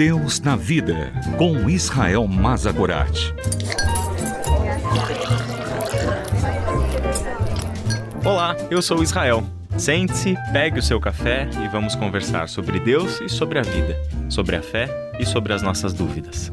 Deus na Vida, com Israel Mazagorat. Olá, eu sou Israel. Sente-se, pegue o seu café e vamos conversar sobre Deus e sobre a vida, sobre a fé e sobre as nossas dúvidas.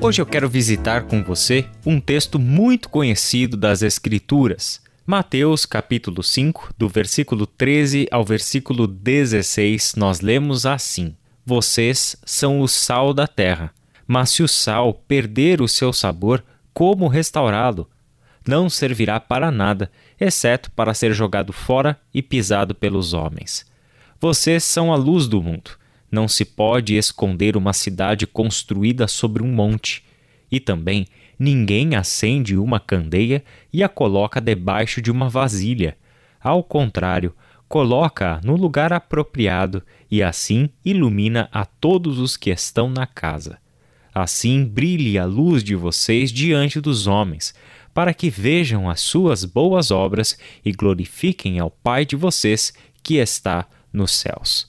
Hoje eu quero visitar com você um texto muito conhecido das Escrituras. Mateus capítulo 5, do versículo 13 ao versículo 16, nós lemos assim: Vocês são o sal da terra, mas se o sal perder o seu sabor, como restaurá-lo? Não servirá para nada, exceto para ser jogado fora e pisado pelos homens. Vocês são a luz do mundo. Não se pode esconder uma cidade construída sobre um monte. E também ninguém acende uma candeia e a coloca debaixo de uma vasilha. Ao contrário, coloca-a no lugar apropriado e assim ilumina a todos os que estão na casa. Assim brilhe a luz de vocês diante dos homens, para que vejam as suas boas obras e glorifiquem ao Pai de vocês que está nos céus.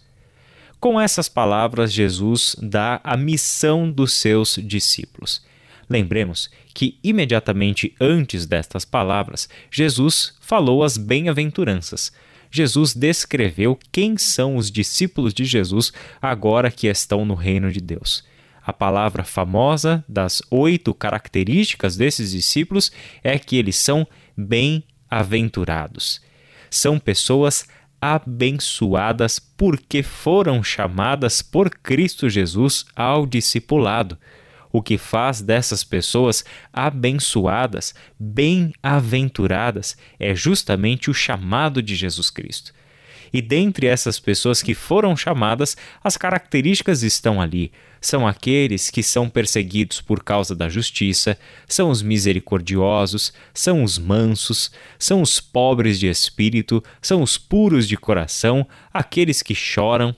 Com essas palavras, Jesus dá a missão dos seus discípulos. Lembremos que imediatamente antes destas palavras, Jesus falou as bem-aventuranças. Jesus descreveu quem são os discípulos de Jesus agora que estão no reino de Deus. A palavra famosa das oito características desses discípulos é que eles são bem-aventurados. São pessoas abençoadas porque foram chamadas por Cristo Jesus ao discipulado. O que faz dessas pessoas abençoadas, bem-aventuradas, é justamente o chamado de Jesus Cristo. E dentre essas pessoas que foram chamadas, as características estão ali. São aqueles que são perseguidos por causa da justiça, são os misericordiosos, são os mansos, são os pobres de espírito, são os puros de coração, aqueles que choram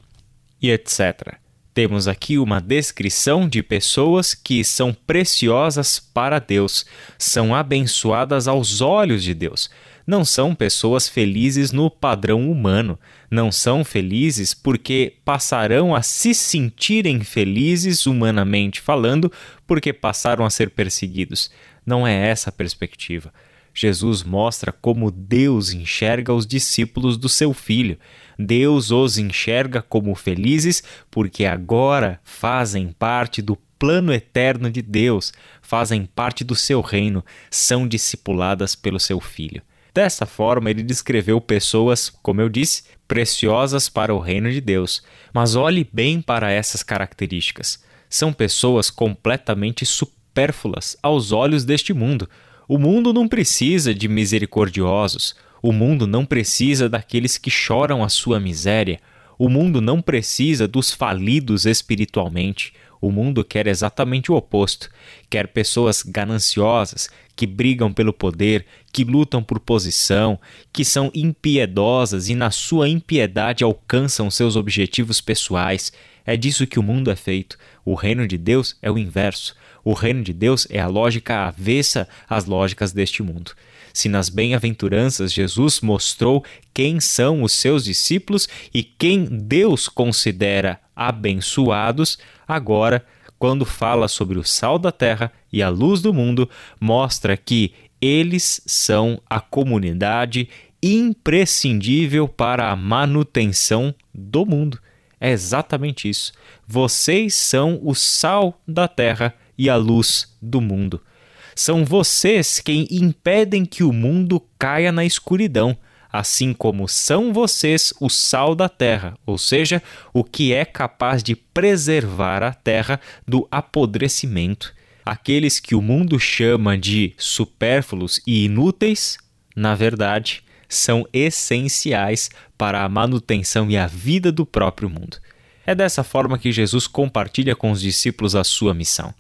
e etc. Temos aqui uma descrição de pessoas que são preciosas para Deus, são abençoadas aos olhos de Deus. Não são pessoas felizes no padrão humano, não são felizes porque passarão a se sentirem felizes humanamente falando porque passaram a ser perseguidos. Não é essa a perspectiva. Jesus mostra como Deus enxerga os discípulos do seu filho. Deus os enxerga como felizes porque agora fazem parte do plano eterno de Deus, fazem parte do seu reino, são discipuladas pelo seu filho. Dessa forma, ele descreveu pessoas, como eu disse, preciosas para o reino de Deus. Mas olhe bem para essas características. São pessoas completamente supérfluas aos olhos deste mundo. O mundo não precisa de misericordiosos. O mundo não precisa daqueles que choram a sua miséria. O mundo não precisa dos falidos espiritualmente. O mundo quer exatamente o oposto. Quer pessoas gananciosas, que brigam pelo poder, que lutam por posição, que são impiedosas e, na sua impiedade, alcançam seus objetivos pessoais. É disso que o mundo é feito. O reino de Deus é o inverso. O reino de Deus é a lógica avessa às lógicas deste mundo. Se nas bem-aventuranças Jesus mostrou quem são os seus discípulos e quem Deus considera abençoados, agora, quando fala sobre o sal da terra e a luz do mundo, mostra que eles são a comunidade imprescindível para a manutenção do mundo. É exatamente isso. Vocês são o sal da terra e a luz do mundo. São vocês quem impedem que o mundo caia na escuridão assim como são vocês o sal da terra, ou seja, o que é capaz de preservar a terra do apodrecimento. Aqueles que o mundo chama de supérfluos e inúteis, na verdade, são essenciais para a manutenção e a vida do próprio mundo. É dessa forma que Jesus compartilha com os discípulos a sua missão.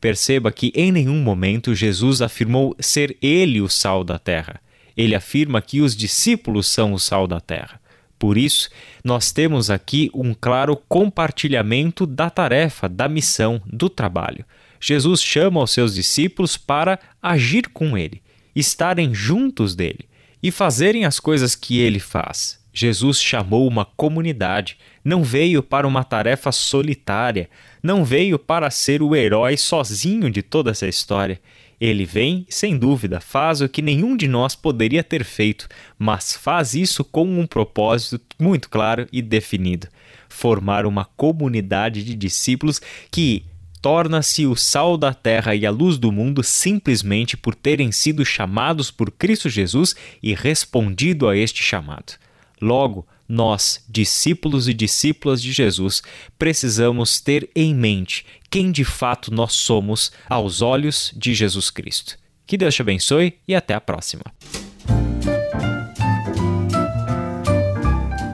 Perceba que em nenhum momento Jesus afirmou ser ele o sal da terra. Ele afirma que os discípulos são o sal da terra. Por isso, nós temos aqui um claro compartilhamento da tarefa, da missão, do trabalho. Jesus chama os seus discípulos para agir com ele, estarem juntos dele. E fazerem as coisas que ele faz. Jesus chamou uma comunidade, não veio para uma tarefa solitária, não veio para ser o herói sozinho de toda essa história. Ele vem, sem dúvida, faz o que nenhum de nós poderia ter feito, mas faz isso com um propósito muito claro e definido: formar uma comunidade de discípulos que torna-se o sal da terra e a luz do mundo simplesmente por terem sido chamados por Cristo Jesus e respondido a este chamado. Logo, nós, discípulos e discípulas de Jesus, precisamos ter em mente quem de fato nós somos aos olhos de Jesus Cristo. Que Deus te abençoe e até a próxima.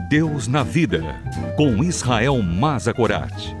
Deus na Vida, com Israel Mazakorat.